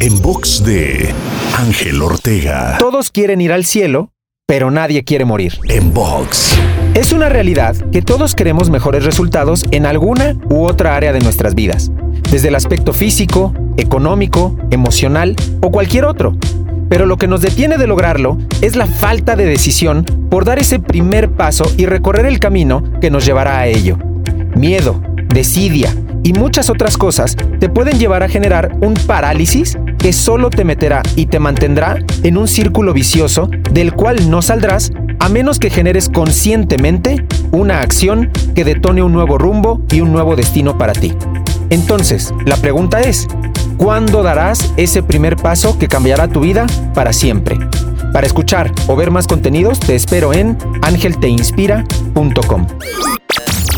En box de Ángel Ortega. Todos quieren ir al cielo, pero nadie quiere morir. En box. Es una realidad que todos queremos mejores resultados en alguna u otra área de nuestras vidas, desde el aspecto físico, económico, emocional o cualquier otro. Pero lo que nos detiene de lograrlo es la falta de decisión por dar ese primer paso y recorrer el camino que nos llevará a ello. Miedo, desidia y muchas otras cosas te pueden llevar a generar un parálisis que solo te meterá y te mantendrá en un círculo vicioso del cual no saldrás a menos que generes conscientemente una acción que detone un nuevo rumbo y un nuevo destino para ti. Entonces, la pregunta es, ¿cuándo darás ese primer paso que cambiará tu vida para siempre? Para escuchar o ver más contenidos, te espero en angelteinspira.com.